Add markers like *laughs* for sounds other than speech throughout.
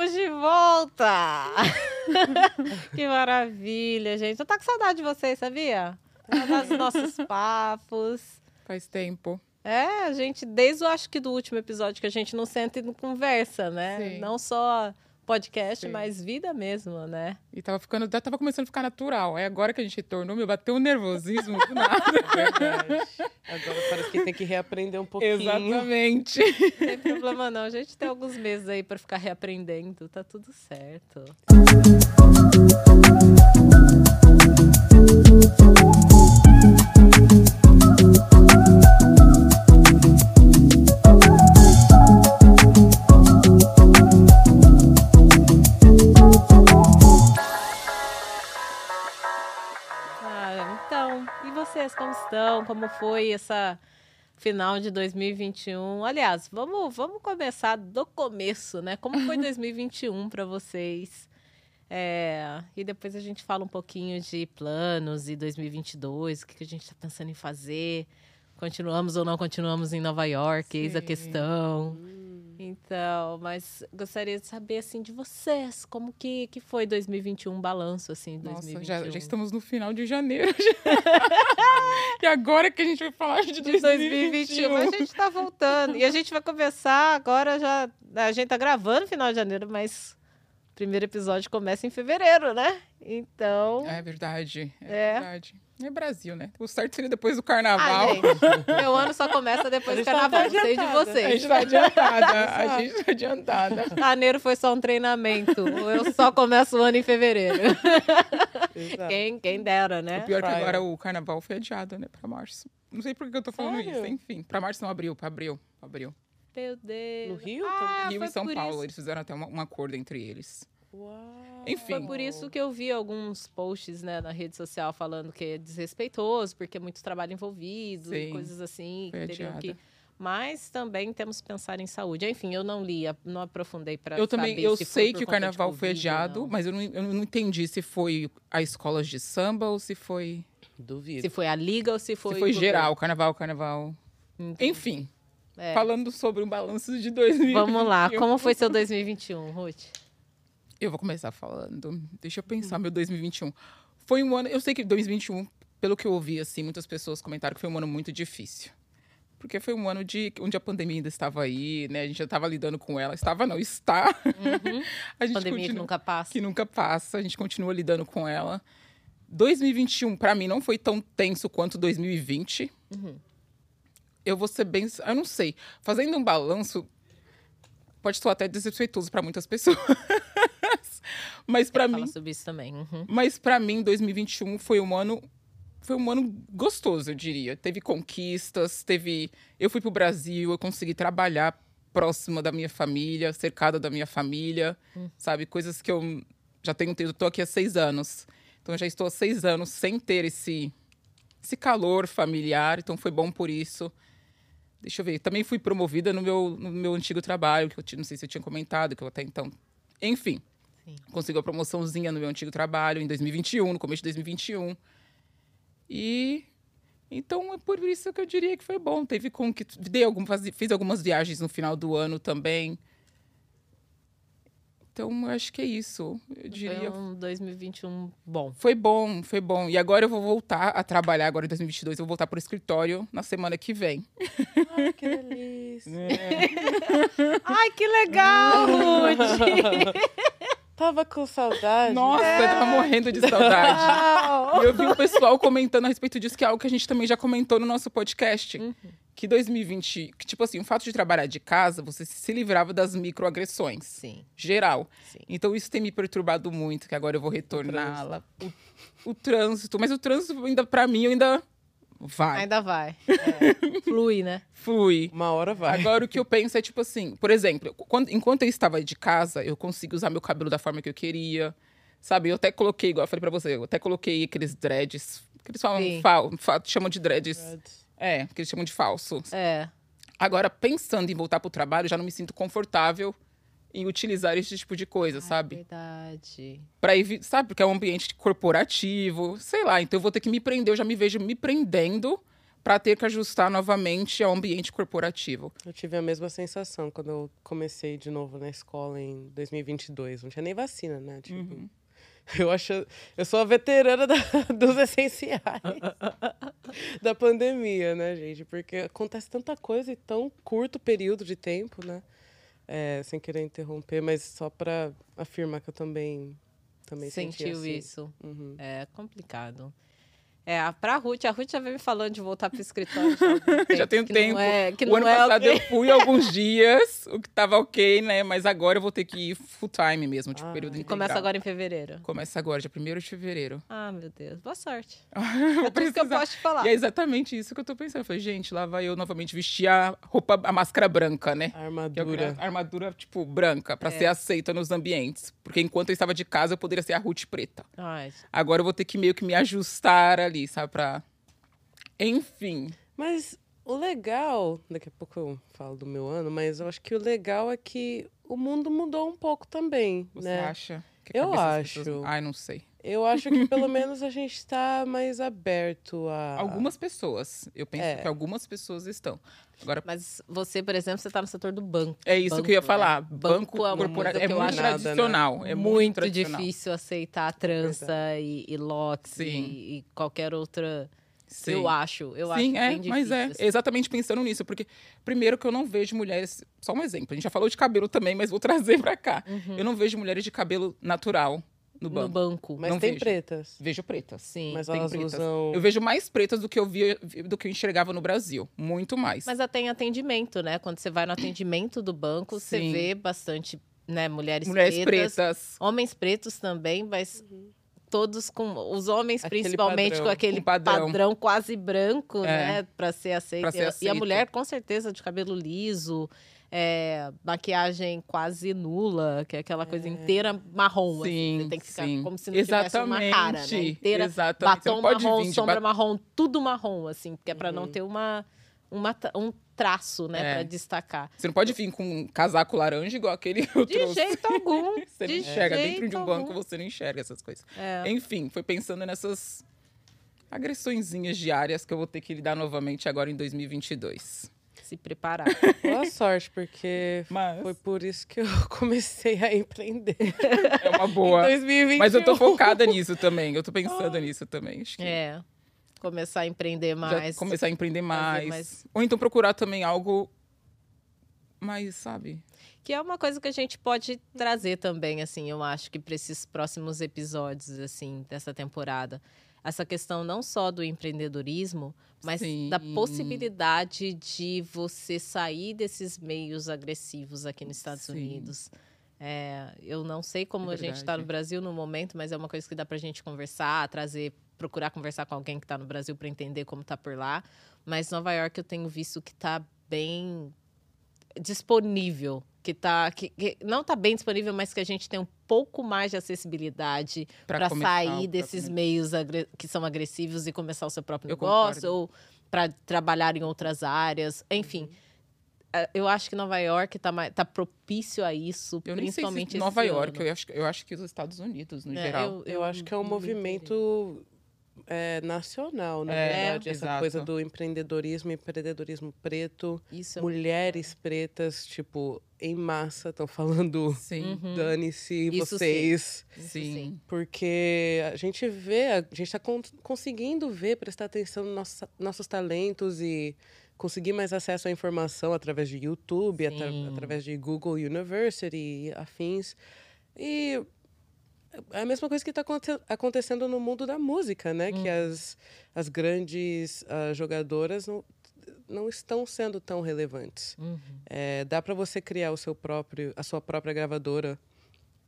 Estamos de volta! *laughs* que maravilha, gente. Eu tô com saudade de vocês, sabia? Saudade dos nossos *laughs* papos. Faz tempo. É, a gente, desde eu acho que do último episódio que a gente não senta e não conversa, né? Sim. Não só podcast, Sim. mas vida mesmo, né? E tava ficando, já tava começando a ficar natural. Aí agora que a gente retornou, meu, bateu um nervosismo do nada. *laughs* Verdade. Agora parece que tem que reaprender um pouquinho. Exatamente. Não tem problema não. A gente tem alguns meses aí pra ficar reaprendendo. Tá tudo certo. Estão? Como foi essa final de 2021? Aliás, vamos, vamos começar do começo, né? Como foi *laughs* 2021 para vocês? É, e depois a gente fala um pouquinho de planos e 2022, o que, que a gente está pensando em fazer. Continuamos ou não continuamos em Nova York, eis a Sim. questão. Então, mas gostaria de saber assim de vocês, como que, que foi 2021, um balanço assim, de Nossa, 2021. já, já estamos no final de janeiro. *laughs* e agora que a gente vai falar de de 2021. 2021. A gente tá voltando. E a gente vai começar agora já. A gente tá gravando final de janeiro, mas o primeiro episódio começa em fevereiro, né? Então. É verdade. É, É. verdade. É Brasil, né? O certo seria depois do carnaval. gente, meu ano só começa depois do tá carnaval. Não sei de adiantada. a vocês. gente tá adiantada. a gente tá adiantada. Janeiro foi só um treinamento. Eu só começo o ano em fevereiro. Exato. Quem, quem dera, né? O pior é que agora o carnaval foi adiado, né? Pra março. Não sei por que eu tô falando Sério? isso. Enfim, pra março não abriu, pra abril. Abril. Meu Deus. No Rio Ah, Rio e São Paulo, isso. eles fizeram até um acordo entre eles. Uau. Enfim. Foi por isso que eu vi alguns posts né, na rede social falando que é desrespeitoso, porque é muito trabalho envolvido, e Sim, coisas assim, foi que teriam adiada. que. Mas também temos que pensar em saúde. Enfim, eu não li, não aprofundei para Eu também, eu sei que o carnaval foi adiado, não. mas eu não, eu não entendi se foi a escolas de samba ou se foi, Duvido. Se foi a liga ou se foi. se foi o geral, carnaval, carnaval. governo. Enfim, É. falando sobre o balanço de 2021. Vamos lá, como foi seu 2021, Ruth? Eu vou começar falando. Deixa eu pensar, meu 2021. Foi um ano. Eu sei que 2021, pelo que eu ouvi, assim, muitas pessoas comentaram que foi um ano muito difícil. Porque foi um ano de onde a pandemia ainda estava aí, né? A gente já estava lidando com ela. Estava, não, está. *laughs* a gente Pandemia que continua- nunca passa. que nunca passa, a gente continua lidando com ela. 2021, pra mim, não foi tão tenso quanto 2020. Uhum. Eu vou ser bem. Eu não sei. Fazendo um balanço, pode soar até desrespeitoso pra muitas pessoas. *laughs* Mas Fala mim, sobre isso também. uhum. mas para mim 2021 foi um ano foi um ano gostoso, eu diria. Teve conquistas, teve eu fui pro Brasil, eu consegui trabalhar próxima da minha família, cercada da minha família, sabe, coisas que eu já tenho eu tô aqui há seis anos, então eu já estou há seis anos sem ter esse esse calor familiar, então foi bom por isso. Deixa eu ver, também fui promovida no meu, no meu antigo trabalho, que eu não sei se eu tinha comentado, que eu até então. Enfim, Sim. consegui a promoçãozinha no meu antigo trabalho em 2021, no começo de 2021. E então é por isso que eu diria que foi bom. Teve com que dei algum, fiz algumas viagens no final do ano também. Então eu acho que é isso. Eu diria Foi um 2021 bom. foi bom, foi bom. E agora eu vou voltar a trabalhar agora em 2022. Eu vou voltar pro escritório na semana que vem. Ai, que delícia. *laughs* *laughs* Ai, que legal, *laughs* Ruth! Tava com saudade. Nossa, eu tava morrendo de saudade. E eu vi o pessoal comentando a respeito disso, que é algo que a gente também já comentou no nosso podcast. Que 2020, que tipo assim, o fato de trabalhar de casa, você se livrava das microagressões. Sim, Geral. sim. Então isso tem me perturbado muito, que agora eu vou retornar lá. O, o trânsito. Mas o trânsito ainda, pra mim, ainda vai. Ainda vai. É. *laughs* Flui, né? Flui. Uma hora vai. Agora o que eu penso é tipo assim, por exemplo, quando- enquanto eu estava de casa, eu consegui usar meu cabelo da forma que eu queria. Sabe, eu até coloquei, igual eu falei pra você, eu até coloquei aqueles dreads, que eles falam, fal, fa- chamam de dreads. É, que eles chamam de falso. É. Agora, pensando em voltar pro trabalho, já não me sinto confortável em utilizar esse tipo de coisa, sabe? Verdade. Pra evitar, sabe? Porque é um ambiente corporativo, sei lá. Então eu vou ter que me prender, eu já me vejo me prendendo para ter que ajustar novamente ao ambiente corporativo. Eu tive a mesma sensação quando eu comecei de novo na escola em 2022. Não tinha nem vacina, né? Tipo, Uhum. eu acho, eu sou a veterana da- *laughs* dos essenciais *laughs* da pandemia, né, gente? Porque acontece tanta coisa em tão curto período de tempo, né? É, sem querer interromper, mas só para afirmar que eu também também senti Sentiu assim. isso. Uhum. É complicado. É, a- pra Ruth, a Ruth já vem me falando de voltar pro escritório. Já, *laughs* Já tem um que tempo. Não é, que o não ano é passado ok. eu fui alguns *laughs* dias, o que tava ok, né? Mas agora eu vou ter que ir full time mesmo, tipo, Ah, período integral. Começa agora em fevereiro. Começa agora, dia 1 de fevereiro. Ah, meu Deus. Boa sorte. *laughs* É tudo que eu precisar. posso te falar. E é exatamente isso que eu tô pensando. Eu falei, gente, lá vai eu novamente vestir a roupa, a máscara branca, né? A é armadura. a armadura, tipo, branca, pra É. ser aceita nos ambientes. Porque enquanto eu estava de casa, eu poderia ser a Ruth preta. Ai, Agora eu vou ter que meio que me ajustar ali, sabe? Pra. Enfim. Mas o legal, daqui a pouco eu falo do meu ano, mas eu acho que o legal é que o mundo mudou um pouco também, Você né? acha? Eu das pessoas- acho. Ai, não sei. Eu acho que pelo *laughs* menos a gente está mais aberto a. Algumas pessoas. Eu penso É. que algumas pessoas estão. Agora, Mas você, por exemplo, você tá no setor do banco. é isso que eu ia banco, falar. né? Banco, Banco é uma corporativo é muito acho- né? tradicional. É muito, muito tradicional. difícil aceitar a trança e, e lotes e, e qualquer outra. Sim. Eu acho, eu Sim, acho é, difícil. mas é assim. exatamente pensando nisso, porque primeiro que eu não vejo mulheres, só um exemplo, a gente já falou de cabelo também, mas vou *laughs* trazer pra cá. Eu não vejo mulheres de cabelo natural no No banco. banco. Mas não tem vejo. pretas. Vejo pretas. Sim. Mas tem elas pretas. usam. Eu vejo mais pretas do que eu via, do que eu enxergava no Brasil, muito mais. Mas tem atendimento, né? Quando você vai no atendimento do banco, você vê bastante, né, mulheres, mulheres pretas, pretas, homens pretos também, mas todos com os homens Aquele principalmente padrão. com aquele Um padrão. padrão. quase branco, É. né, para ser aceito. Pra ser E a- E mulher com certeza de cabelo liso, é, maquiagem quase nula, que é aquela coisa inteira marrom. assim. Sim, Você tem que ficar sim. como se não tivesse uma cara, né? Exatamente, Inteira exatamente. Batom não marrom, sombra ba- marrom, tudo marrom, assim, porque é para não Uhum. ter uma, uma um traço, né, É. para destacar. Você não pode vir com um casaco laranja igual aquele que eu De trouxe. jeito *laughs* algum. Você não enxerga dentro de um banco, algum. você não enxerga essas coisas. É. Enfim, foi pensando nessas agressõezinhas diárias que eu vou ter que lidar novamente agora em 2022. Se preparar. *laughs* Boa sorte, porque Mas foi por isso que eu *laughs* comecei a empreender. é uma boa. Em 2021. Mas eu tô focada nisso também. Eu tô pensando nisso também. Acho que É. Começar a empreender já mais. começar a empreender mais. mais- Ou então procurar também algo mais, sabe? Que é uma coisa que a gente pode trazer também, assim, eu acho que para esses próximos episódios, assim, dessa temporada. Essa questão não só do empreendedorismo, mas Sim. da possibilidade de você sair desses meios agressivos aqui nos Estados Sim. Unidos. É, eu não sei como É a gente está no. Brasil no momento, mas é uma coisa que dá para a gente conversar, trazer, procurar conversar com alguém que está no Brasil para entender como está por lá. Mas Nova York eu tenho visto que está bem disponível, que tá que, que não está bem disponível, mas que a gente tem um pouco mais de acessibilidade para sair desses meios que são agressivos e começar o seu próprio Eu negócio concordo. ou para trabalhar em outras áreas, enfim. eh, Eu acho que Nova York está tá propício a isso, Eu nem sei principalmente se Nova esse York, ano. eu acho, eu acho que os Estados Unidos, no É, geral. Eu acho que é um me movimento é, nacional, na É, verdade. Essa exato. coisa do empreendedorismo, empreendedorismo preto. Isso é Mulheres pretas, tipo, em massa, estão falando *laughs* Sim, Uhum. dane-se vocês. Isso sim. Porque a gente vê, a gente está conseguindo ver, prestar atenção nos nossos, nossos talentos e conseguir mais acesso à informação através de YouTube, atra- Sim. através de Google University e afins. E é a mesma coisa que está acontecendo no mundo da música, né? Que as, as grandes ah, jogadoras não, não estão sendo tão relevantes. Uhum. É, dá para você criar o seu próprio, a sua própria gravadora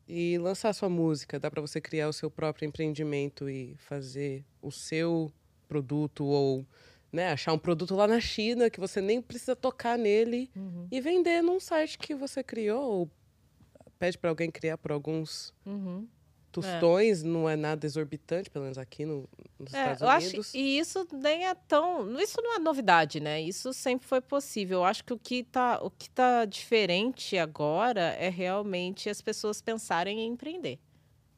e lançar a sua música. Dá para você criar o seu próprio empreendimento e fazer o seu produto ou né, achar um produto lá na China que você nem precisa tocar nele Uhum. e vender num site que você criou ou pede para alguém criar por alguns Uhum. Tostões. Não é nada exorbitante, pelo menos aqui no, nos É, Estados Unidos. acho, e isso nem é tão. Isso não é novidade, né? Isso sempre foi possível. Eu acho que o que tá, o que tá diferente agora é realmente as pessoas pensarem em empreender.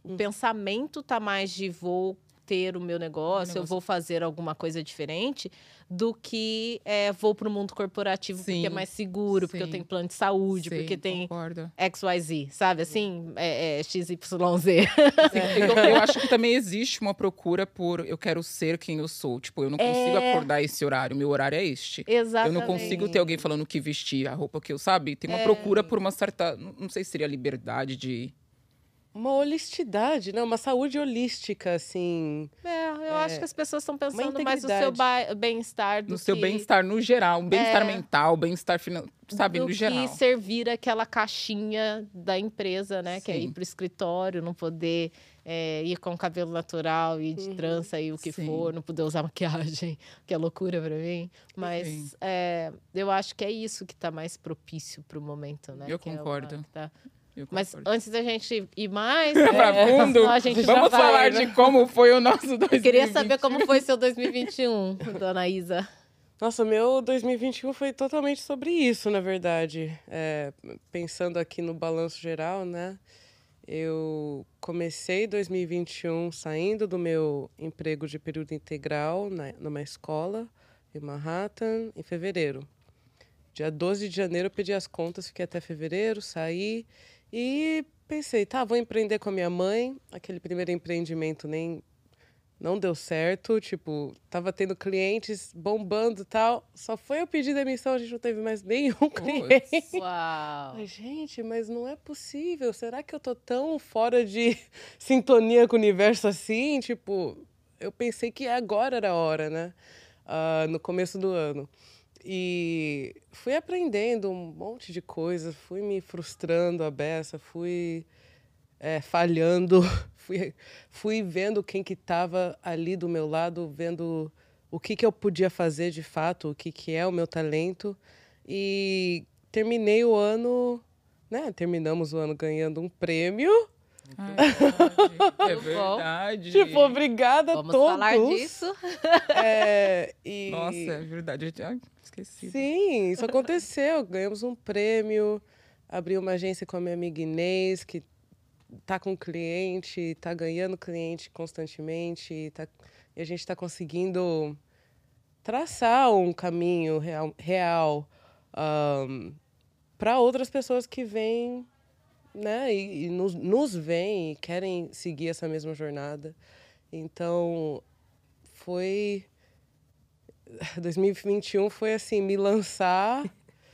O Hum. pensamento tá mais de vou ter o meu negócio, eu negócio. vou fazer alguma coisa diferente, do que é, vou para o mundo corporativo porque é Sim, mais seguro, porque eu sim. tenho plano de saúde, Sim, porque tem Concordo. XYZ, sabe? Assim, é, é XYZ. *laughs* Eu, eu acho que também existe uma procura por eu quero ser quem eu sou. Tipo, eu não consigo É. acordar esse horário, meu horário é este. Exatamente. Eu não consigo ter alguém falando o que vestir, a roupa que eu, sabe? Tem uma É. procura por uma certa, não sei se seria liberdade de Uma holisticidade, né? Uma saúde holística, assim. É, eu acho que as pessoas estão pensando mais no seu bem-estar do no seu bem-estar no geral, um bem-estar É. mental, bem-estar financeiro, sabe, do no geral. que servir aquela caixinha da empresa, né? Que é ir Sim. pro escritório, não poder é, ir com cabelo natural e de trança e o que Sim. for, não poder usar *laughs* maquiagem, que é loucura pra mim. Mas Sim. é, eu acho que é isso que tá mais propício pro momento, né? Eu que é uma- concordo. que tá- Mas antes da gente ir mais, Pra *laughs* é, fundo, a gente já vamos vai, falar né? de como foi o nosso 2020. Eu queria saber como foi seu 2021, dona Isa. Nossa, meu 2021 foi totalmente sobre isso, na verdade. É, pensando aqui no balanço geral, né? Eu comecei 2021 saindo do meu emprego de período integral na, numa escola em Manhattan em fevereiro. Dia 12 de janeiro eu pedi as contas, fiquei até fevereiro, saí e pensei, tá, vou empreender com a minha mãe. Aquele primeiro empreendimento nem não deu certo, tipo, tava tendo clientes bombando e tal. Só foi eu pedir demissão, a gente não teve mais nenhum cliente. Uau! Ai, gente, mas não é possível. Será que eu tô tão fora de *laughs* sintonia com o universo assim? Tipo, eu pensei que agora era a hora, né? Ah, no começo do ano. E fui aprendendo um monte de coisa, fui me frustrando a beça, fui é, falhando, *laughs* fui, fui vendo quem que estava ali do meu lado, vendo o que, que eu podia fazer de fato, o que, que é o meu talento. E terminei o ano, né? Terminamos o ano ganhando um prêmio. É Muito bom. verdade. Tipo, obrigada a Vamos todos. falar disso. É, *laughs* e... Nossa, é verdade. Eu já esqueci. Sim, isso aconteceu. Ganhamos um prêmio, abri uma agência com a minha amiga Inês, que tá com cliente, tá ganhando cliente constantemente, tá, e a gente está conseguindo traçar um caminho real, real para outras pessoas que vêm, né, e, e nos, nos veem e querem seguir essa mesma jornada. Então, foi *laughs* 2021 foi assim, me lançar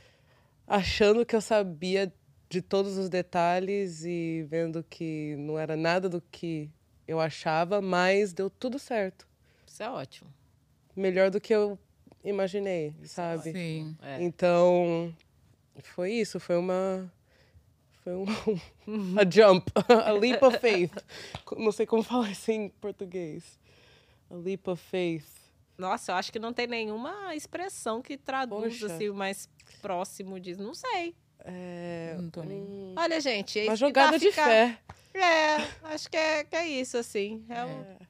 *laughs* achando que eu sabia de todos os detalhes e vendo que não era nada do que eu achava, mas deu tudo certo. Isso é ótimo. Melhor do que eu imaginei, sabe? Sim. É. Então, foi isso, foi uma foi um a jump, *laughs* a leap of *laughs* faith. Não sei como *laughs* falar isso em português. A leap of faith. Nossa, eu acho que não tem nenhuma expressão que traduz Poxa. assim, o mais próximo disso. Não sei. É, Não tô nem- um- Olha, gente, é uma jogada de ficar- fé. É, acho que é, que é isso, assim. É, um- Ah,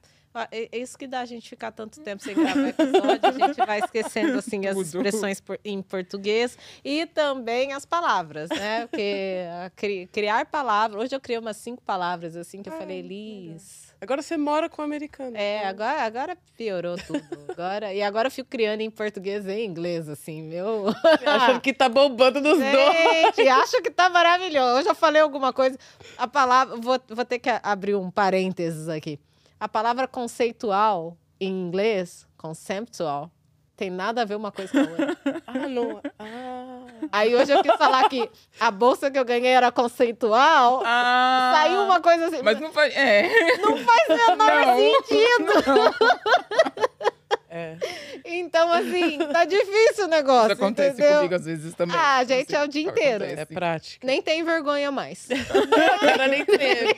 é- é isso que dá a gente ficar tanto tempo sem gravar episódio. A gente vai esquecendo, assim, as Tudo. expressões em português e também as palavras, né? Porque criar palavras... Hoje eu criei umas cinco palavras, assim, que eu falei. Liz... Agora você mora com o americano. É, agora, agora piorou tudo. Agora, e agora eu fico criando em português e em inglês, assim, meu. *laughs* Achando que tá bombando nos dois. Gente, acho que tá maravilhoso. Hoje eu falei alguma coisa. A palavra. Vou, vou ter que abrir um parênteses aqui. A palavra conceitual em inglês, conceptual, tem nada a ver uma coisa com a outra. *laughs* Ah, não. Ah. Aí hoje eu quis falar que a bolsa que eu ganhei era conceitual. Ah, Saiu uma coisa assim. Mas não faz. É. não faz o menor Não. sentido. *laughs* É. Então, assim, tá difícil o negócio. Isso acontece entendeu? comigo às vezes também. Ah, gente, Não sei é o dia inteiro. acontece. É prática. Nem tem vergonha mais. *laughs* A cara nem treme.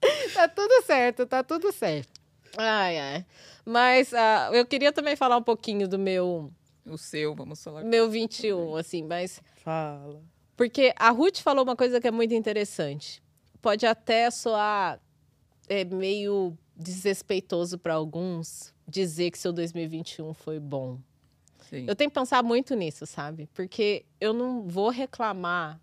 *laughs* tá tudo certo, tá tudo certo. Ai, ai. Mas ah, eu queria também falar um pouquinho do meu, O seu, vamos falar. meu 21, assim, mas. Fala. Porque a Ruth falou uma coisa que é muito interessante. Pode até soar é, meio desrespeitoso para alguns dizer que seu 2021 foi bom. Sim. Eu tenho que pensar muito nisso, sabe? Porque eu não vou reclamar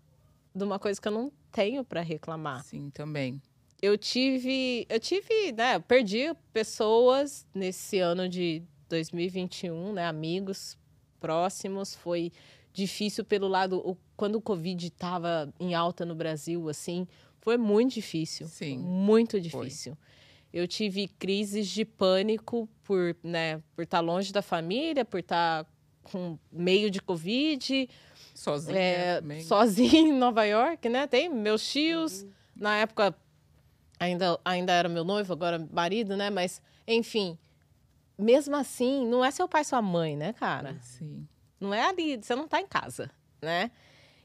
de uma coisa que eu não tenho para reclamar. Sim, também. Eu tive, eu tive, né, eu perdi pessoas nesse ano de 2021, né, amigos próximos, foi difícil pelo lado, o, quando o Covid estava em alta no Brasil, assim, foi muito difícil, Sim. muito difícil. Eu tive crises de pânico por, né, por estar longe da família, por estar com meio de Covid, Sozinha é, sozinha *laughs* em Nova York, né? Tem meus tios, na época ainda, ainda era meu noivo, agora marido, né? Mas, enfim, mesmo assim, não é seu pai e sua mãe, né, cara? Sim. Não é ali, você não tá em casa, né?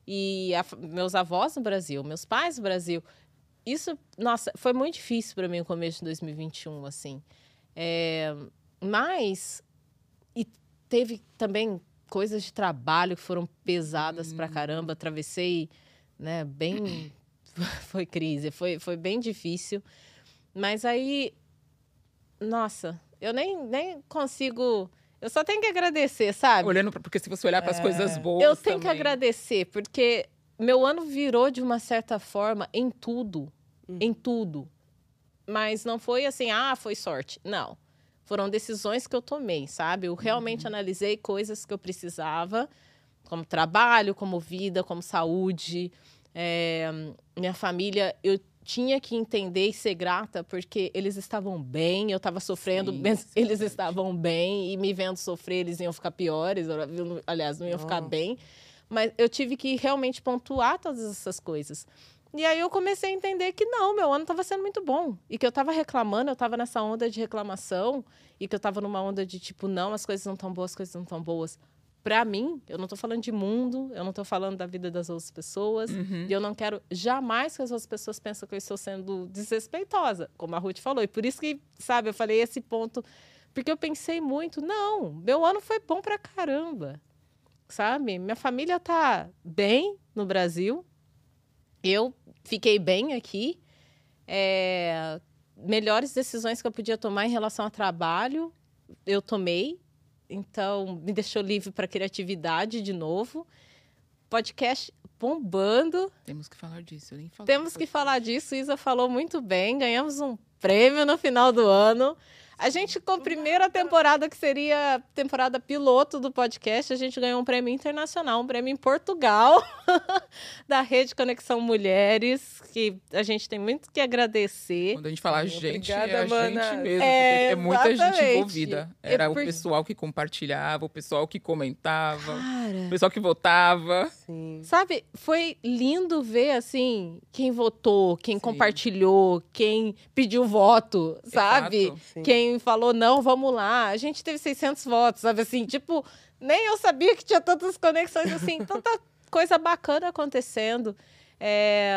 E a- meus avós no Brasil, meus pais no Brasil. Isso, nossa, foi muito difícil para mim o começo de 2021, assim. É, mas, e teve também coisas de trabalho que foram pesadas pra caramba. Atravessei, né, bem. *laughs* foi crise, foi, foi bem difícil. Mas aí, nossa, eu nem, nem consigo. Eu só tenho que agradecer, sabe? Olhando pra, porque se você olhar para as coisas boas. É. Eu tenho que também. agradecer, porque meu ano virou de uma certa forma em tudo. Em tudo. Mas não foi assim, ah, foi sorte. Não. Foram decisões que eu tomei, sabe? Eu realmente analisei coisas que eu precisava, como trabalho, como vida, como saúde. É, minha família, eu tinha que entender e ser grata porque eles estavam bem, eu estava sofrendo, Sim, eles verdade. estavam bem e me vendo sofrer, eles iam ficar piores, aliás, não iam ficar Nossa. bem. Mas eu tive que realmente pontuar todas essas coisas. E aí eu comecei a entender que não, meu ano estava sendo muito bom. E que eu estava reclamando, eu estava nessa onda de reclamação. E que eu estava numa onda de tipo, não, as coisas não estão boas, as coisas não estão boas. Pra mim, eu não tô falando de mundo, eu não tô falando da vida das outras pessoas. Uhum. E eu não quero jamais que as outras pessoas pensem que eu estou sendo desrespeitosa, como a Ruth falou. E por isso que, sabe, eu falei esse ponto. Porque eu pensei muito, não, meu ano foi bom pra caramba. Sabe? Minha família tá bem no Brasil. Eu fiquei bem aqui. É, melhores decisões que eu podia tomar em relação ao trabalho, eu tomei. Então, me deixou livre para criatividade de novo. Podcast bombando. Temos que falar disso. Eu nem falei. Temos que falar disso. Isa falou muito bem. Ganhamos um prêmio no final do ano. A gente, com a primeira temporada, que seria a temporada piloto do podcast, a gente ganhou um prêmio internacional, um prêmio em Portugal, *laughs* da Rede Conexão Mulheres, que a gente tem muito que agradecer. Quando a gente fala a gente, Obrigada, é a mana. gente mesmo. É, porque é muita gente exatamente. envolvida. É Era por- o pessoal que compartilhava, o pessoal que comentava, o Cara, pessoal que votava. Sim. Sabe, foi lindo ver, assim, quem votou, quem Sim. compartilhou, quem pediu voto, sabe? Exato. Quem falou, não, vamos lá. A gente teve 600 votos, sabe? Assim, tipo, nem eu sabia que tinha tantas conexões, assim, *laughs* tanta coisa bacana acontecendo. É,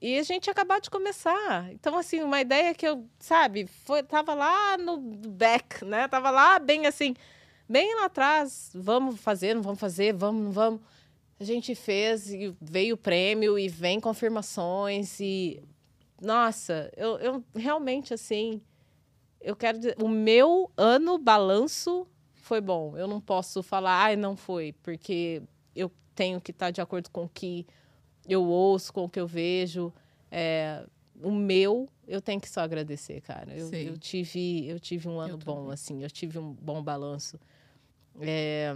E a gente acabou de começar. Então, assim, uma ideia que eu, sabe, foi, tava lá no back, né? Tava lá bem assim, bem lá atrás. Vamos fazer, não vamos fazer, vamos, não vamos. A gente fez e veio o prêmio e vem confirmações e nossa, eu, eu realmente assim, eu quero dizer, o meu ano balanço foi bom. Eu não posso falar, ai, não foi, porque eu tenho que estar de acordo com o que eu ouço, com o que eu vejo. É, o meu, eu tenho que só agradecer, cara. Eu, eu tive, eu tive um ano bom, também. assim, eu tive um bom balanço. É,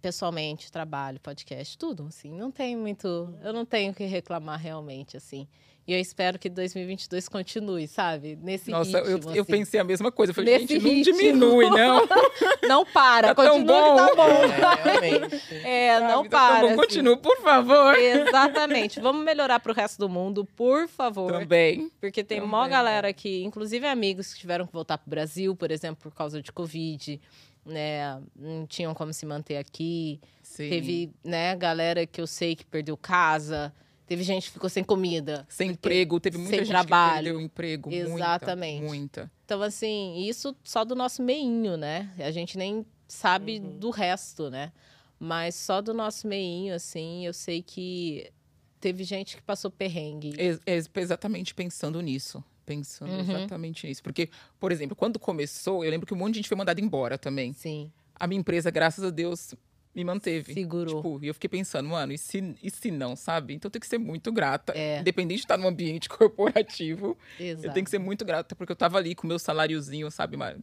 pessoalmente, trabalho, podcast, tudo, assim, não tem muito, eu não tenho o que reclamar realmente, assim. E eu espero que 2022 continue, sabe? Nesse Nossa, eu, ritmo, eu assim. pensei a mesma coisa. Eu falei, Nesse gente, não ritmo. diminui, não. *laughs* Não para, Tá tão continua que tá bom. bom. É. *laughs* É, não Sabe? Tá para. bom. assim. Continua, por favor. Exatamente. Vamos melhorar para o resto do mundo, por favor. Também. Porque tem Também, mó é. galera aqui, inclusive amigos que tiveram que voltar pro Brasil, por exemplo, por causa de Covid, né? Não tinham como se manter aqui. Sim. Teve, né, galera que eu sei que perdeu casa. Teve gente que ficou sem comida. Sem emprego, teve muita sem gente trabalho. que perdeu emprego. Exatamente. Muita, muita. Então, assim, isso só do nosso meinho, né? A gente nem sabe do resto, né? Mas só do nosso meinho, assim, eu sei que teve gente que passou perrengue. Ex- exatamente pensando nisso. Pensando Uhum. exatamente nisso. Porque, por exemplo, quando começou, eu lembro que um monte de gente foi mandada embora também. Sim. A minha empresa, graças a Deus, me manteve. Segurou. Tipo, e eu fiquei pensando, mano, e se, e se não, sabe? Então tem que ser muito grata. É. Independente de estar num ambiente *laughs* corporativo, Exato. eu tenho que ser muito grata, porque eu tava ali com o meu saláriozinho, sabe? Mar-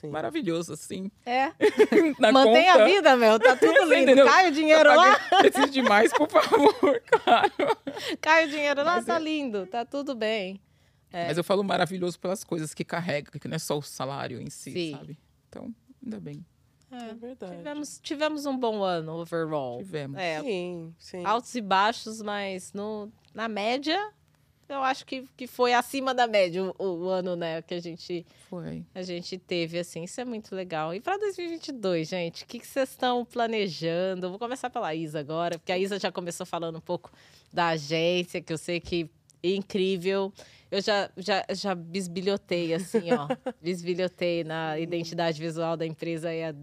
Sim. Maravilhoso, assim. É. *laughs* Mantém conta. a vida, meu. Tá tudo lindo. Entendeu? Cai o dinheiro lá. *laughs* Preciso de mais, por favor, claro. Cai o dinheiro lá, Mas tá é- lindo. Tá tudo bem. É. Mas eu falo maravilhoso pelas coisas que carrega, que não é só o salário em si, Sim. sabe? Então, ainda bem. É verdade. Tivemos, tivemos um bom ano overall. Tivemos. É, Sim, sim. altos e baixos, mas no, na média, eu acho que, que foi acima da média o, o ano, né, que a gente, Foi. a gente teve, assim, isso é muito legal. E para 2022, gente, o que que vocês estão planejando? Vou começar pela Isa agora, porque a Isa já começou falando um pouco da agência, que eu sei que é incrível. Eu já, já, já bisbilhotei, assim, ó. *laughs* bisbilhotei na identidade visual da empresa, é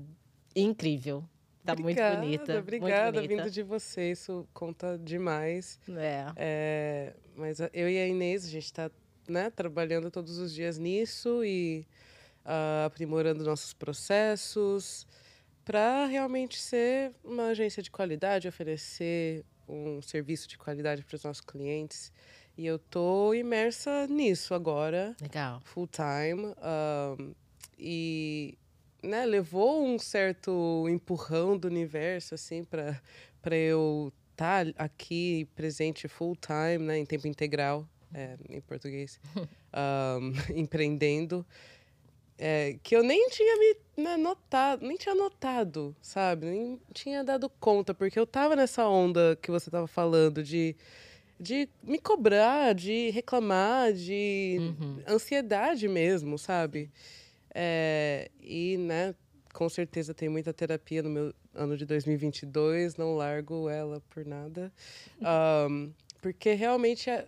incrível. Tá Obrigada, muito bonita. Obrigada, muito bonita. vindo de você. Isso conta demais. É. É, mas a- eu e a Inês, a gente está né, trabalhando todos os dias nisso e ah, aprimorando nossos processos para realmente ser uma agência de qualidade, oferecer um serviço de qualidade para os nossos clientes. E eu tô imersa nisso agora. Legal. full time um, e né, levou um certo empurrão do universo assim para eu estar aqui presente full time né, em tempo integral é, em português *laughs* um, *laughs* empreendendo. É, que eu nem tinha me né, notado nem tinha notado sabe? Nem tinha dado conta porque eu tava nessa onda que você tava falando de de me cobrar, de reclamar, de Uhum. ansiedade mesmo, sabe? É, e, né, com certeza tem muita terapia no meu ano de 2022, não largo ela por nada. Ahn, porque realmente, é,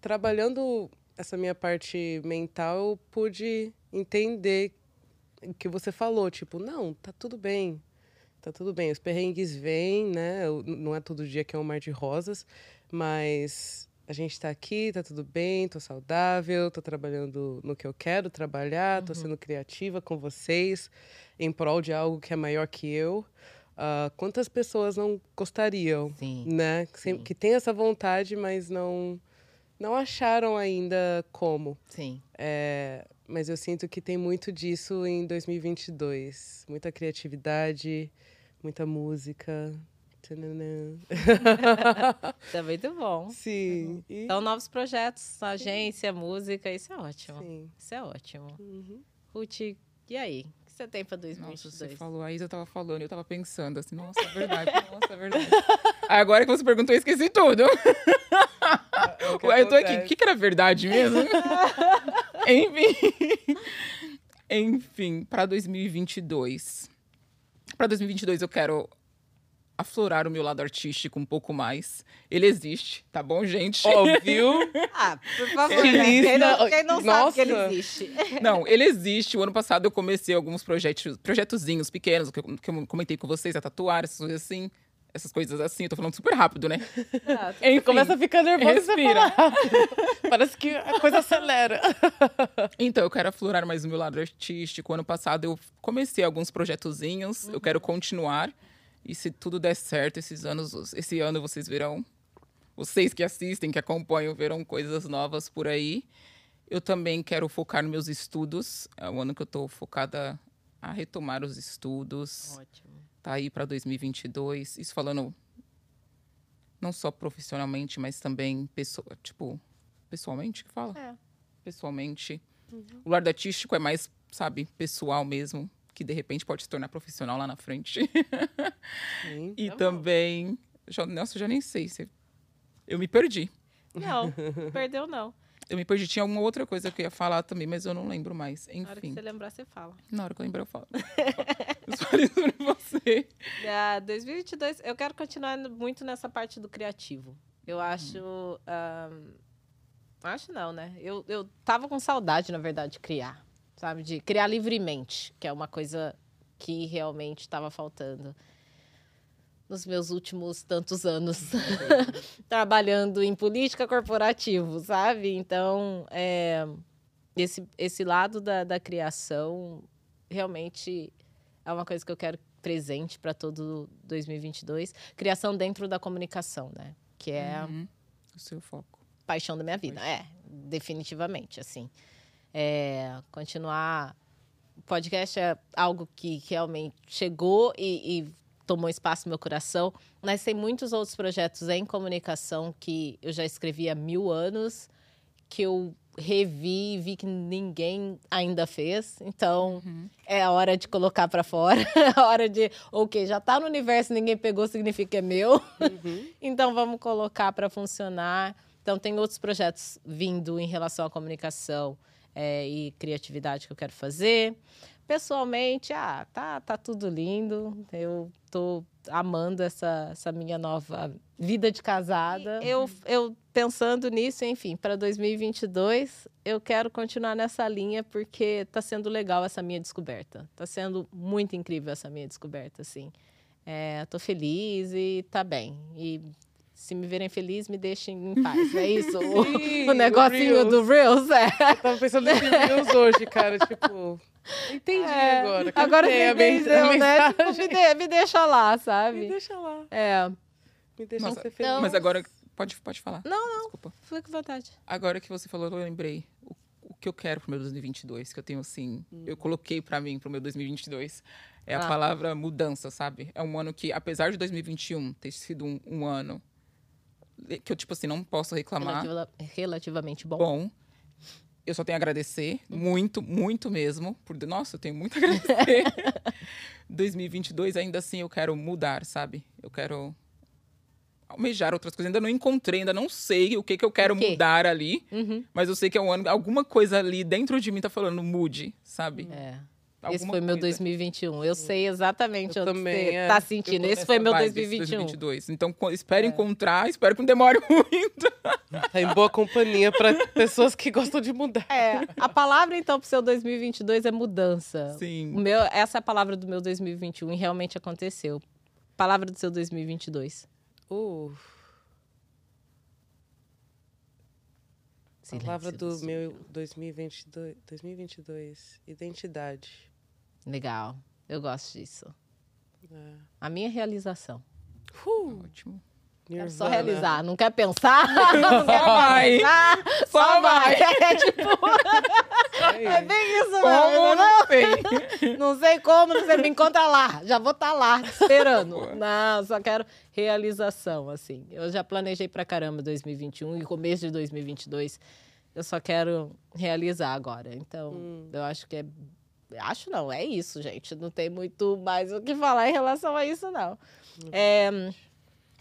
trabalhando essa minha parte mental, eu pude entender o que você falou, tipo, não, tá tudo bem. Tá tudo bem, os perrengues vêm, né? Não é todo dia que é um mar de rosas, mas a gente tá aqui, tá tudo bem, tô saudável, tô trabalhando no que eu quero trabalhar, tô sendo criativa com vocês em prol de algo que é maior que eu. Ah, quantas pessoas não gostariam, Sim. né? Que, Sim. que tem essa vontade, mas não não acharam ainda como. Sim. É, mas eu sinto que tem muito disso em 2022. Muita criatividade, muita música. Tananã. *laughs* Tá muito bom. Sim. E- Então, novos projetos, agência, música, isso é ótimo. sim. Isso é ótimo. Uhum. Ruth, e aí? O que você tem pra Nossa, você 2022? falou, a Isa tava falando, eu tava pensando assim, nossa, é verdade, *laughs* nossa, é verdade. Agora que você perguntou, eu esqueci tudo. É o que *laughs* eu tô aqui, o que, que era verdade mesmo? Enfim. Enfim, pra 2022. Pra 2022 eu quero aflorar o meu lado artístico um pouco mais. Ele existe, tá bom, gente? Óbvio. *laughs* Ah, por favor, Que né? Quem não, quem não sabe que ele existe. *laughs* Não, ele existe. O ano passado eu comecei alguns projetos, projetozinhos pequenos, que eu, que eu comentei com vocês, a tatuar, essas coisas assim. Essas coisas assim, eu tô falando super rápido, né? Ah, Enfim, Começa a ficar nervosa. respira. *laughs* Parece que a coisa acelera. Então, eu quero aflorar mais o meu lado artístico. Ano passado eu comecei alguns projetozinhos, eu quero continuar. E se tudo der certo, esses anos, esse ano vocês verão, vocês que assistem, que acompanham, verão coisas novas por aí. Eu também quero focar nos meus estudos. É o ano que eu tô focada a retomar os estudos. Ótimo. Tá aí para 2022. Isso falando não só profissionalmente, mas também pessoa, tipo, pessoalmente que fala? É. pessoalmente. O lado artístico é mais, sabe, pessoal mesmo, que de repente pode se tornar profissional lá na frente. Sim. e Tá também. Já, nossa, eu já nem sei. se- Eu me perdi. Não, *laughs* perdeu não. Eu me perdi. Tinha alguma outra coisa que eu ia falar também, mas eu não lembro mais. Na hora que Enfim, você lembrar, você fala. na hora que eu lembrar, eu falo. *laughs* eu falei sobre você. Ah, 2022, eu quero continuar muito nessa parte do criativo. Eu acho. ahn, acho não, né? Eu, eu tava com saudade, na verdade, de criar. Sabe? De criar livremente, que é uma coisa que realmente estava faltando nos meus últimos tantos anos *laughs* trabalhando em política corporativa, sabe? Então, é, esse, esse lado da, da criação realmente é uma coisa que eu quero presente para todo 2022. Criação dentro da comunicação, né? Que é Uhum. O seu foco. paixão da minha vida. É, definitivamente, assim. É, continuar. O podcast é algo que realmente chegou e, e tomou espaço no meu coração. Mas tem muitos outros projetos em comunicação que eu já escrevi há mil anos, que eu revi e vi que ninguém ainda fez. Então, é a hora de colocar para fora. *laughs* É a hora de, ok, já tá no universo, ninguém pegou, significa que é meu. *laughs* então, vamos colocar para funcionar. Então, tem outros projetos vindo em relação à comunicação é, e criatividade que eu quero fazer. Pessoalmente, ah, tá, tá tudo lindo. Eu tô amando essa, essa minha nova vida de casada. Eu, eu pensando nisso, enfim, para 2022, eu quero continuar nessa linha porque tá sendo legal essa minha descoberta. Tá sendo muito incrível essa minha descoberta, assim. É, tô feliz e tá bem. E se me verem feliz, me deixem em paz. É isso? *laughs* O- Sim, o, negocinho o do Reels, é. Eu tava pensando nesse Reels hoje, cara. Tipo, entendi É, agora. Agora você entendeu, a né? Tipo, me, de- me deixa lá, Me sabe? deixa lá. É, Me deixa Nossa, ser feliz. então- Mas agora, pode, pode falar. Não, não. Desculpa. fica com vontade. Agora que você falou, eu lembrei o, o que eu quero pro meu 2022, que eu tenho assim, eu coloquei pra mim pro meu 2022. É a Ah. palavra mudança, sabe? É um ano que, apesar de 2021 ter sido um, um ano que eu tipo assim não posso reclamar, Relativa- relativamente bom. bom. Eu só tenho a agradecer, muito, muito mesmo. Por, nossa, eu tenho muito a agradecer. *laughs* 2022, ainda assim, eu quero mudar, sabe? Eu quero almejar outras coisas. Ainda não encontrei, ainda não sei o que, que eu quero O quê? mudar ali. Uhum. Mas eu sei que é um ano, alguma coisa ali dentro de mim tá falando, mude, sabe? É. Esse foi meu coisa. 2021. Eu sei exatamente Eu onde também, você é. tá sentindo. Esse foi meu vibe, esse 2021. 2022. Então, espero É. encontrar, espero que não demore *laughs* muito. Tá em boa companhia pra pessoas que gostam de mudar. É, a palavra então pro seu 2022 é mudança. O Sim. meu, essa é a palavra do meu 2021 e realmente aconteceu. Palavra do seu 2022. Uh, Silêncio palavra do meu 2022, 2022. Identidade. Legal. Eu gosto disso. É. A minha realização. Uh, Ótimo. Quero só realizar. Não quer pensar? *laughs* Não quer vai. pensar, Só Só vai. vai. *laughs* É tipo, Aí. é bem isso Como mesmo. Não, não tem? *laughs* não sei como, você me encontra lá. Já vou estar lá, esperando. Não, só quero realização, assim. Eu já planejei pra caramba 2021 e começo de 2022. Eu só quero realizar agora. Então, Hum. eu acho que é... Acho não, é isso, gente. Não tem muito mais o que falar em relação a isso, não. É,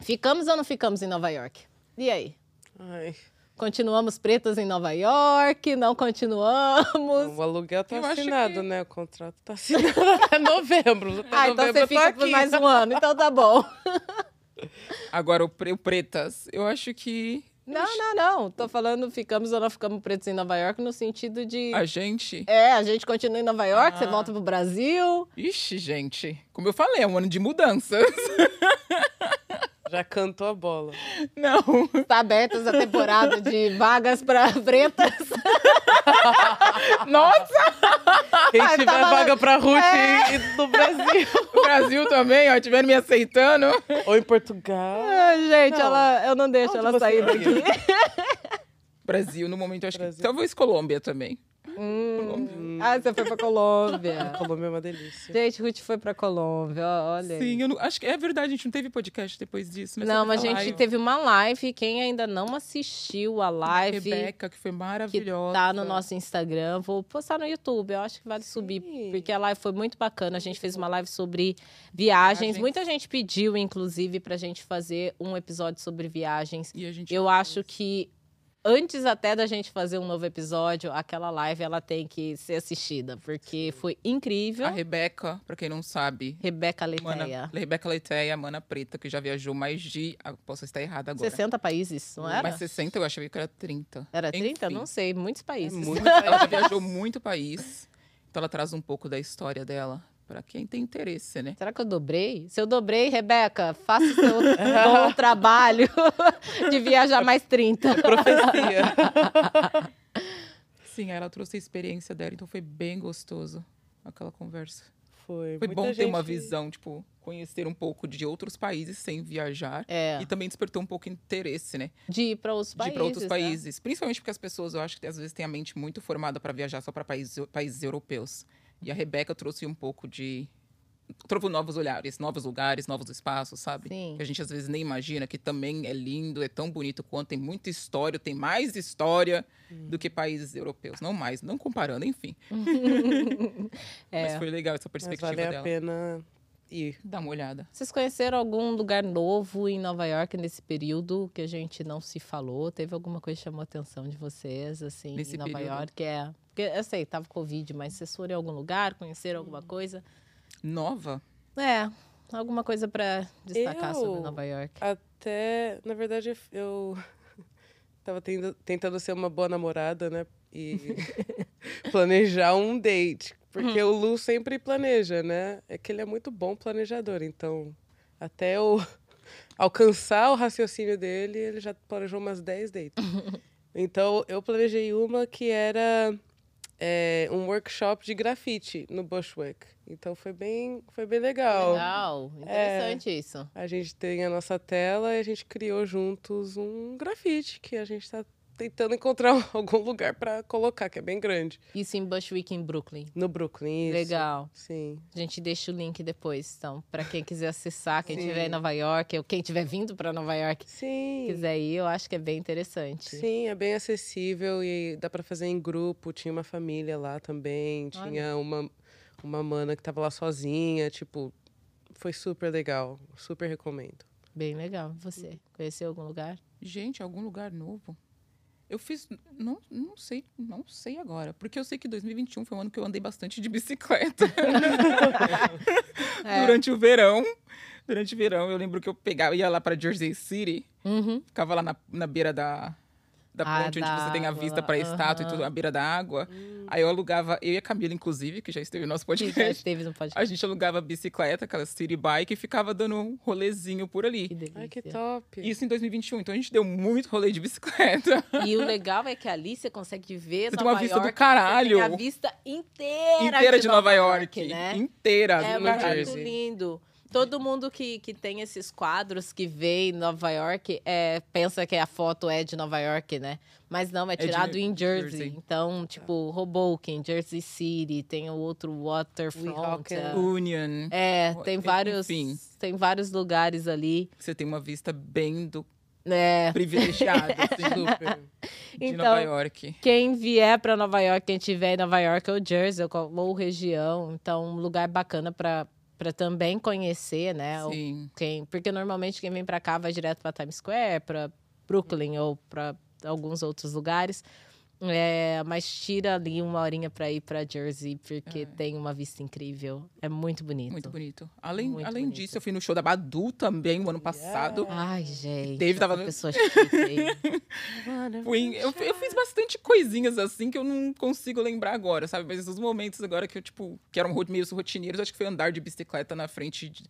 ficamos ou não ficamos em Nova York? E aí? Ai, Continuamos pretas em Nova York? Não continuamos? o aluguel tá Eu assinado, que- né? O contrato tá *laughs* assinado até novembro. Até Ah, então novembro você eu tô fica por aqui. mais um ano. Então tá bom. *laughs* Agora, o, pre- o pretas, eu acho que Não, não, não. Tô falando ficamos ou não ficamos pretos em Nova York no sentido de... a gente. É, a gente continua em Nova York, você Ah. volta pro Brasil. Ixi, gente. Como eu falei, é um ano de mudanças. *laughs* Já cantou a bola. Não. Tá aberta essa temporada de vagas para pretas. *laughs* Nossa! Quem Ah, tiver tava- vaga pra Ruth É. e no Brasil. O *laughs* Brasil também, ó, tiveram me aceitando. Ou em Portugal. Ai, gente, Não. ela, eu não deixo Onde ela sair daqui. Brasil, no momento, eu acho Brasil. que. Talvez Colômbia também. Hum. Ah, você foi pra Colômbia. *laughs* Colômbia é uma delícia. Gente, Ruth foi pra Colômbia, olha. Sim, eu não- acho que é verdade, a gente não teve podcast depois disso. Mas Não, mas a gente live. teve uma live. Quem ainda não assistiu a live, Rebeca, que foi que maravilhosa. tá no nosso Instagram, vou postar no YouTube. Eu acho que vale subir, Sim. porque a live foi muito bacana. A gente fez uma live sobre viagens. Viagens. Muita gente pediu, inclusive, pra gente fazer um episódio sobre viagens. E a gente Eu acho que antes até da gente fazer um novo episódio, aquela live ela tem que ser assistida, porque foi incrível. A Rebeca, pra quem não sabe, Rebeca mana, Leteia. Rebeca Leiteia, mana preta, que já viajou mais de. ah, Posso estar errada agora. 60 países, não era? Mas 60 eu achei que era 30. Era 30? Enfim, Não sei, muitos países. É muito *laughs* Ela já viajou muito país. Então ela traz um pouco da história dela. Pra quem tem interesse, né? Será que eu dobrei? Se eu dobrei, Rebeca, faça o seu *laughs* bom trabalho *laughs* de viajar mais 30. *laughs* Profecia. Sim, ela trouxe a experiência dela, então foi bem gostoso aquela conversa. Foi. Foi Muita bom ter uma gente- visão, tipo, conhecer um pouco de outros países sem viajar. É, E também despertou um pouco interesse, né? de ir para outros De ir países. para outros né? países. Principalmente porque as pessoas, eu acho que às vezes têm a mente muito formada para viajar só para países, países europeus. E a Rebeca trouxe um pouco de. Trouxe novos olhares, novos lugares, novos espaços, sabe? Sim. Que a gente às vezes nem imagina, que também é lindo, é tão bonito quanto, tem muita história, tem mais história Hum. do que países europeus. Não mais, não comparando, enfim. *laughs* É. Mas foi legal essa Mas perspectiva vale a dela. pena ir. Dá uma olhada. Vocês conheceram algum lugar novo em Nova York nesse período que a gente não se falou? Teve alguma coisa que chamou a atenção de vocês, assim, Nesse em Nova período? York? É. Porque eu sei, tava Covid, mas vocês foram em algum lugar, conheceram alguma coisa? Nova? É, alguma coisa para destacar Eu- sobre Nova York. Até, na verdade, eu *laughs* tava tendo- tentando ser uma boa namorada, né? E *laughs* planejar um date. Porque o Lu sempre planeja, né? É que ele é muito bom planejador. Então, até eu *laughs* alcançar o raciocínio dele, ele já planejou umas 10 dates. Então, eu planejei uma que era é, um workshop de grafite no Bushwick. Então, foi bem, foi bem legal. Legal, interessante isso. A gente tem a nossa tela e a gente criou juntos um grafite que a gente está tentando encontrar *laughs* algum lugar para colocar, que é bem grande. Isso em Bushwick, em Brooklyn. No Brooklyn, isso. Legal. Sim. A gente deixa o link depois, então, para quem quiser acessar, quem estiver em Nova York, ou quem estiver vindo para Nova York, Sim. quiser ir, eu acho que é bem interessante. Sim, é bem acessível e dá para fazer em grupo. Tinha uma família lá também, Olha. tinha uma, uma mana que tava lá sozinha, tipo, foi super legal, super recomendo. Bem legal. Você conheceu algum lugar? Gente, algum lugar novo? Eu fiz. Não, não sei, não sei agora. Porque eu sei que 2021 foi um ano que eu andei bastante de bicicleta. É. *laughs* Durante o verão. Durante o verão, eu lembro que eu pegava, ia lá pra Jersey City, Uhum. ficava lá na, na beira da, da Ah, ponte onde da você tem a vista pra estátua e tudo, à beira da água. Aí eu alugava, eu e a Camila, inclusive, que já esteve no nosso Que já podcast. esteve no podcast. A gente alugava bicicleta, aquela city bike, e ficava dando um rolezinho por ali. Que delícia. Ai, que top. Isso em 2021. Então a gente deu muito rolê de bicicleta. E o legal é que ali você consegue ver Você tem Nova uma vista do York, caralho. Você tem a vista inteira, Inteira de Nova York. né? Inteira. É muito lindo. Todo mundo que, que tem esses quadros que vê em Nova York é, pensa que a foto é de Nova York, né? Mas não, é de tirado em Jersey. Jersey. Então, tipo, Hoboken, Jersey City, tem o outro Waterfront. É. Union. É, tem Enfim. vários, tem vários lugares ali. Você tem uma vista bem do É, privilegiada *laughs* assim, Super. de Então, Nova York. quem vier para Nova York, quem tiver em Nova York ou Jersey ou, ou região, então um lugar bacana para para também conhecer, né? Sim. Quem, porque normalmente quem vem para cá vai direto para Times Square, para Brooklyn ou para alguns outros lugares. É, mas tira ali uma horinha para ir para Jersey, porque É. tem uma vista incrível. É muito bonito. Muito bonito. Além, Muito além bonito. disso, eu fui no show da Badu também, o ano passado. Ai, gente. Teve, tava- pessoa chique. *laughs* Fui, eu, eu fiz bastante coisinhas assim que eu não consigo lembrar agora, sabe? Mas os momentos agora que eu, tipo, que eram meio rotineiros, acho que foi andar de bicicleta na frente, de-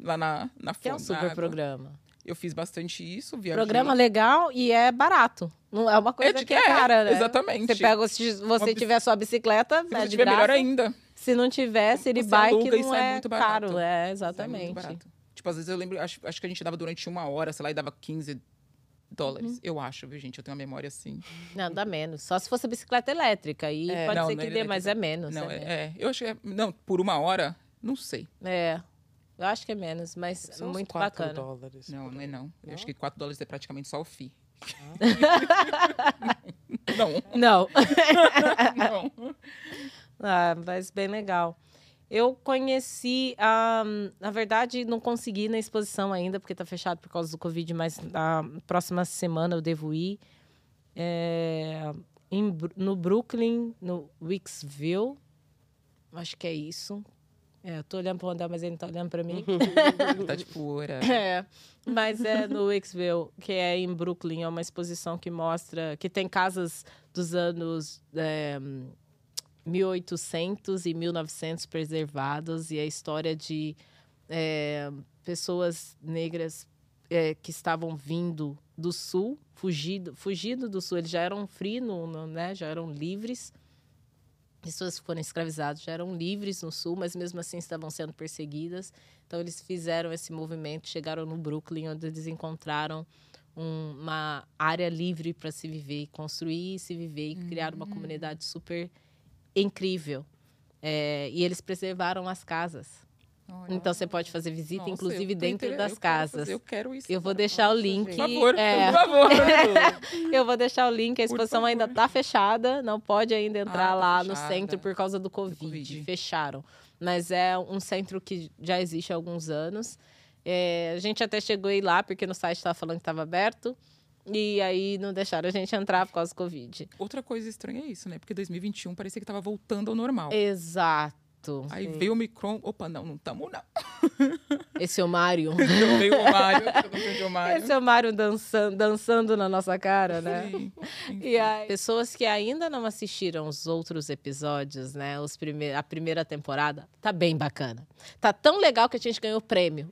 lá na, na Que é um super água. programa. Eu fiz bastante isso, viajei. Programa legal e é barato. Não é uma coisa de- que é é, cara, né? exatamente. Você pega, se você bici- tiver sua bicicleta, Se é de tiver graça. melhor ainda. Se não tiver, City Bike não é muito barato. caro. É, é exatamente. barato. Tipo, às vezes eu lembro, acho, acho que a gente dava durante uma hora, sei lá, e dava 15 dólares. Uhum. Eu acho, viu, gente? Eu tenho uma memória assim. Não, dá menos. Só se fosse bicicleta elétrica. E É. pode Não, ser não que é dê, mas é elétrica. menos. não, é, é, menos. é, Eu acho que é. Não, por uma hora, não sei. É. Eu acho que é menos, mas São muito quatro bacana. dólares. Não, não é não. Eu Não? acho que 4 dólares é praticamente só o FII. *laughs* não, Não. não. *laughs* Ah, mas bem legal. Eu conheci, ah, na verdade, não consegui ir na exposição ainda, porque tá fechado por causa do Covid, mas na próxima semana eu devo ir. É, em no Brooklyn, no Wicksville. Acho que é isso. É, eu tô olhando para o André, mas ele não tá olhando para mim. Tá tipo, ora. *laughs* É, mas é no Wicksville, que é em Brooklyn. É uma exposição que mostra que tem casas dos anos é, 1800 e 1900 preservadas e a história de é, pessoas negras é, que estavam vindo do sul, fugido, fugido do sul. Eles já eram free, no, no- né? já eram livres. Pessoas que foram escravizadas já eram livres no sul, mas mesmo assim estavam sendo perseguidas. Então eles fizeram esse movimento, chegaram no Brooklyn, onde eles encontraram um, uma área livre para se viver, construir, se viver e criar uma comunidade super incrível. É, e eles preservaram as casas. Olha. Então você pode fazer visita, Nossa, inclusive dentro das eu quero casas. fazer, eu quero isso. Eu vou deixar o link. gente. Por favor, é, por favor. *laughs* eu vou deixar o link. A exposição ainda está fechada, não pode ainda entrar tá lá no fechada. centro por causa do COVID. Covid. Fecharam. Mas é um centro que já existe há alguns anos. É, a gente até chegou a ir lá, porque no site estava falando que estava aberto. E aí não deixaram a gente entrar por causa do Covid. Outra coisa estranha é isso, né? Porque 2021 parecia que tava voltando ao normal. Exato. Aí veio o Micron. Opa, não, não tamo, não. *laughs* Esse é o Mário. *laughs* veio o Mário. eu não entendi o Mário. Esse é o Mário dançando, dançando na nossa cara, né? Sim. *laughs* E aí, pessoas que ainda não assistiram os outros episódios, né? Os prime a primeira temporada, tá bem bacana. Tá tão legal que a gente ganhou prêmio.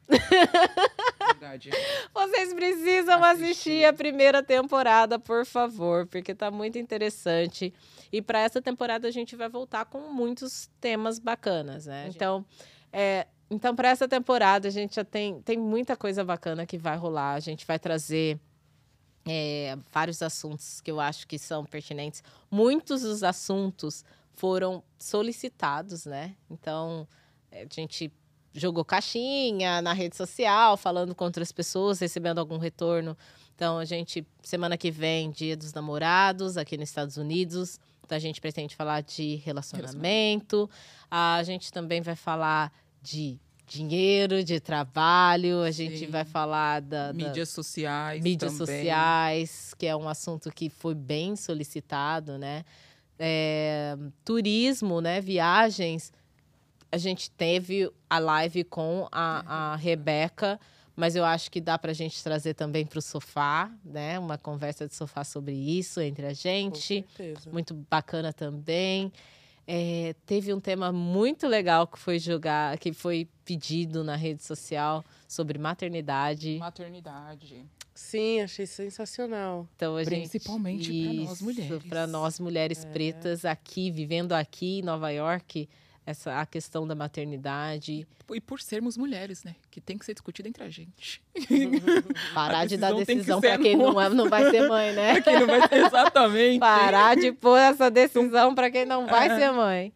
Verdade. Vocês precisam Assistir. assistir a primeira temporada, por favor, porque tá muito interessante. E para essa temporada a gente vai voltar com muitos temas bacanas, né? Então, é, então para essa temporada a gente já tem, tem muita coisa bacana que vai rolar. A gente vai trazer é, vários assuntos que eu acho que são pertinentes. Muitos dos assuntos foram solicitados, né? Então, é, a gente jogou caixinha na rede social, falando com outras pessoas, recebendo algum retorno. Então, a gente, semana que vem, Dia dos Namorados, aqui nos Estados Unidos. Então, a gente pretende falar de relacionamento. A gente também vai falar de dinheiro, de trabalho. A gente Sim. vai falar da, da- Mídias sociais. mídias também. sociais, que é um assunto que foi bem solicitado, né? É, turismo, né? Viagens. A gente teve a live com a, a Rebeca, mas eu acho que dá para a gente trazer também para o sofá, né? Uma conversa de sofá sobre isso entre a Com gente certeza. muito bacana também. É, teve um tema muito legal que foi jogar, que foi pedido na rede social sobre maternidade. Maternidade. Sim, achei sensacional. Então a Principalmente pra nós mulheres. para nós mulheres É. pretas aqui vivendo aqui em Nova York, essa a questão da maternidade, E por sermos mulheres, né? Que tem que ser discutida entre a gente. *laughs* parar A de dar decisão que para quem não, é, não vai ser mãe, né? *laughs* Aqui não vai ser exatamente. parar de pôr essa decisão para quem não vai ser mãe.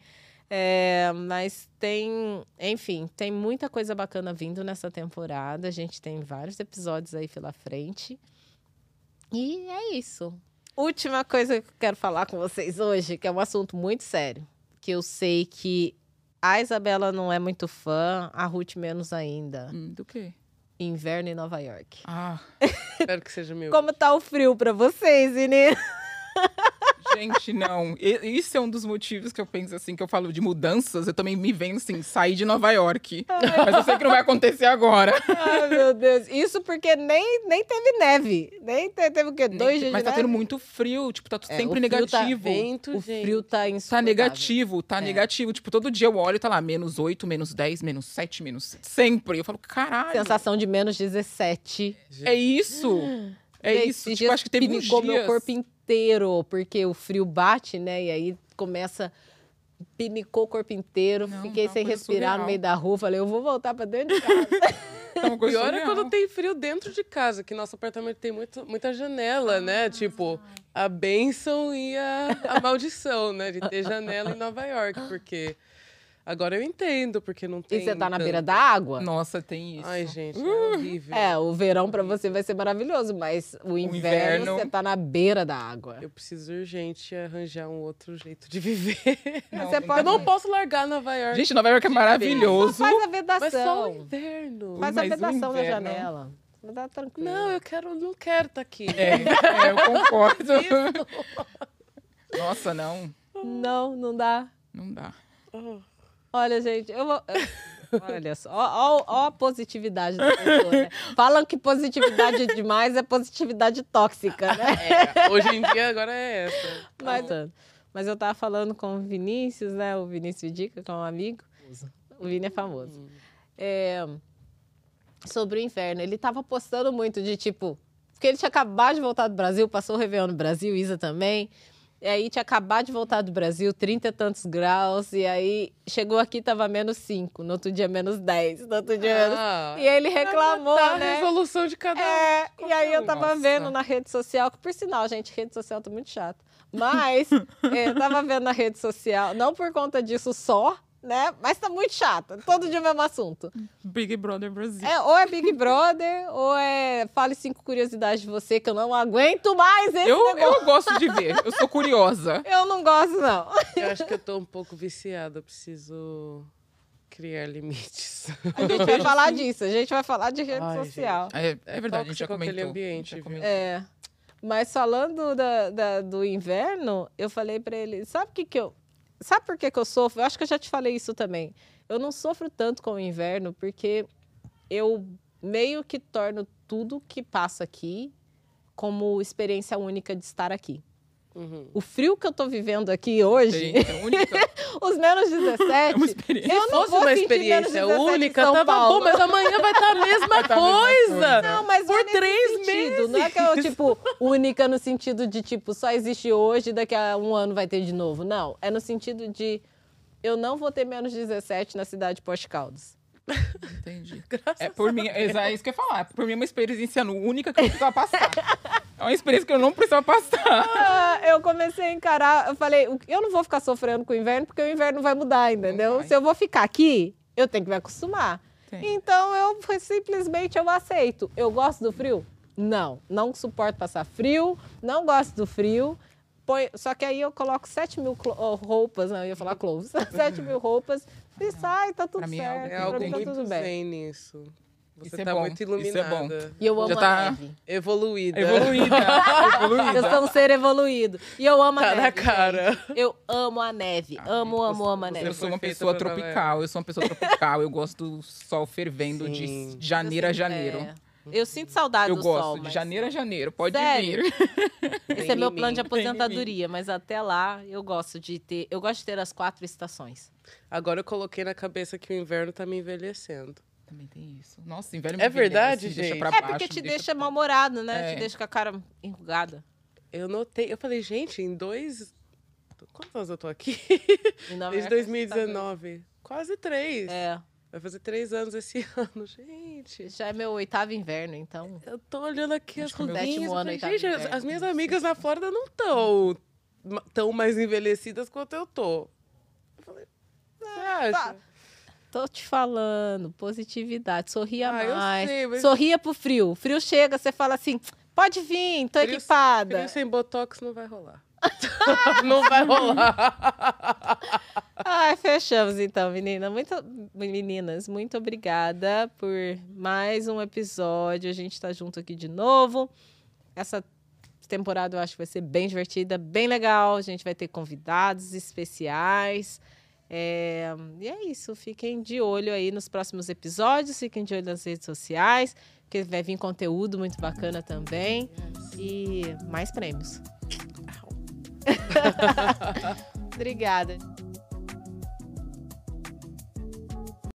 É, mas tem, enfim, tem muita coisa bacana vindo nessa temporada. A gente tem vários episódios aí pela frente. E é isso. Última coisa que eu quero falar com vocês hoje, que é um assunto muito sério, que eu sei que a Isabela não é muito fã, a Ruth menos ainda. Hum, do quê? Inverno em Nova York. Ah, *laughs* Espero que seja meu. Como tá o frio pra vocês, meninas? *laughs* gente, não. Isso é um dos motivos que eu penso assim, que eu falo de mudanças. Eu também me venho assim, sair de Nova York. Mas eu sei que não vai acontecer agora. Ai, meu Deus. Isso porque nem, nem teve neve. Nem te- teve o quê? Dois dias Mas tá neve? tendo muito frio, tipo, tá É, sempre o frio tá negativo. Vento, O gente. frio tá Tá insuportável. negativo, tá É. negativo. Tipo, todo dia eu olho e tá lá, menos 8, menos 10, menos 7, menos... Sempre. Eu falo, caralho. Sensação de menos 17. É isso. É isso. Tipo, acho que teve uns pinicou dias... meu corpo inteiro, porque o frio bate, né? E aí começa... Pinicou o corpo inteiro. Não, Fiquei sem respirar no surreal. meio da rua. Falei, eu vou voltar pra dentro de casa. *laughs* É uma coisa Pior é quando tem frio dentro de casa, que nosso apartamento tem muito, muita janela, né? Tipo, a bênção e a, a maldição, né? De ter janela em Nova York, porque agora eu entendo, porque não tem. e você tá na tanto. beira da água? Nossa, tem isso. Ai, gente, é horrível. É, o verão pra você vai ser maravilhoso, mas o inverno, inverno- você tá na beira da água. Eu preciso urgente arranjar um outro jeito de viver. *laughs* Não, Você não pode- Eu não posso largar Nova York. Gente, Nova York é maravilhoso. Faz a mas só o vedação. inverno. Faz a Mas o vedação na janela. Vai dar tranquilo. Não, eu quero, não quero estar aqui. É, é, eu concordo. *laughs* Nossa, não. Não, não dá. Não dá. Oh. Olha, gente, eu vou. Olha só, ó, ó- ó a positividade da pessoa, né? Falam que positividade demais é positividade tóxica, né? *laughs* É, hoje em dia agora é essa. *laughs* Mas, mas eu tava falando com o Vinícius, né? O Vinícius Dica, que é um amigo. O Vini é famoso. É, sobre o inverno. Ele tava postando muito de tipo. Porque ele tinha acabado de voltar do Brasil, passou o Réveillon no Brasil, Isa também. E aí tinha acabado de voltar do Brasil, 30 e tantos graus. E aí chegou aqui, tava menos 5. No outro dia, menos 10. No outro dia, menos... Ah, E ele reclamou, tá a né? resolução de cada um. É, e aí eu tava Nossa. vendo na rede social, que por sinal, gente, rede social tá muito chato. Mas *laughs* eu tava vendo na rede social, não por conta disso só, né? Mas tá muito chato. Todo dia o mesmo assunto. Big Brother Brasil. É, ou é Big *laughs* Brother, ou é Fale cinco curiosidades de você, que eu não aguento mais esse Eu, negócio. eu gosto de ver, eu sou curiosa. *laughs* Eu não gosto, não. Eu acho que eu tô um pouco viciada. Eu preciso criar limites. A gente vai *laughs* falar disso, a gente vai falar de rede Ai, social. É, é verdade, a gente já comentou. ambiente, já viu? comentou. É. Mas falando da, da- do inverno, eu falei pra ele, sabe o que que eu... Sabe por que que eu sofro? Eu acho que eu já te falei isso também. Eu não sofro tanto com o inverno porque eu meio que torno tudo que passa aqui como experiência única de estar aqui. Uhum. O frio que eu tô vivendo aqui hoje, é *laughs* os menos 17, *laughs* é uma experiência. eu não fosse vou uma experiência 17 em única, tava Paulo. bom, mas amanhã vai estar a mesma *laughs* Vai tá a mesma coisa. coisa. Não, mas Por é três sentido. Não é que eu, tipo, única no sentido de, tipo, só existe hoje, daqui a um ano vai ter de novo. Não. É no sentido de eu não vou ter menos 17 na cidade de Entendi. *laughs* É por mim, é é isso que eu ia falar. Por mim é uma experiência única que eu precisava passar. É uma experiência que eu não precisava passar. Ah, eu comecei a encarar, eu falei, "O- eu não vou ficar sofrendo com o inverno, porque o inverno vai mudar, entendeu? vai. Se eu vou ficar aqui, eu tenho que me acostumar. Tem. Então eu simplesmente eu aceito. Eu gosto do frio? Não, não suporto passar frio, não gosto do frio. Só que aí eu coloco 7 mil oh, roupas, não, eu ia falar clothes, *laughs* 7 mil roupas e sai, tá tudo Pra mim é algo certo. É pra algo mim tá muito tudo bem. zen nisso. Você Isso é tá bom, muito isso é bom. iluminada. E eu amo Já a tá- neve. Evoluída. Evoluída. *laughs* Evoluída. Eu sou um ser evoluído. E eu amo a Tá neve. na cara. gente. Eu amo a neve. Amo, amo, amo a neve. Eu sou uma pessoa tropical, eu sou uma pessoa tropical. Eu gosto do sol fervendo Sim. de janeiro a janeiro. É. Eu sinto saudade Eu do gosto sol. de mas janeiro a janeiro, pode Sério? vir. *laughs* Esse Tem é meu plano de aposentadoria, mas até lá eu gosto de ter. Eu gosto de ter as quatro estações. Agora eu coloquei na cabeça que o inverno tá me envelhecendo. Também tem isso. Nossa, inverno me É verdade, envelhece, deixa gente? pra É baixo, porque te me deixa mal-humorado, né? É. Te deixa com a cara enrugada. Eu notei, eu falei, gente, em dois. Quantos anos eu tô aqui? Desde York, 2019. Quase três. É. Vai fazer três anos esse *laughs* ano, gente. Já é meu oitavo inverno, então. Eu tô olhando aqui Acho as que é eu ano, falei, gente, as, as minhas amigas na Flórida não estão tão mais envelhecidas quanto eu tô. Eu falei, você acha? Tô te falando, positividade. Sorria Ah, eu mais. sei, mas- Sorria pro frio. O frio chega, você fala assim: pode vir, tô Frio- equipada. Frio sem botox não vai rolar. *laughs* não vai rolar. Ai, fechamos então, menina. Muito, meninas, muito obrigada por mais um episódio. A gente tá junto aqui de novo. Essa temporada eu acho que vai ser bem divertida, bem legal. A gente vai ter convidados especiais. É, e é isso. Fiquem de olho aí nos próximos episódios. Fiquem de olho nas redes sociais, porque vai vir conteúdo muito bacana também. E mais prêmios. *laughs* Obrigada.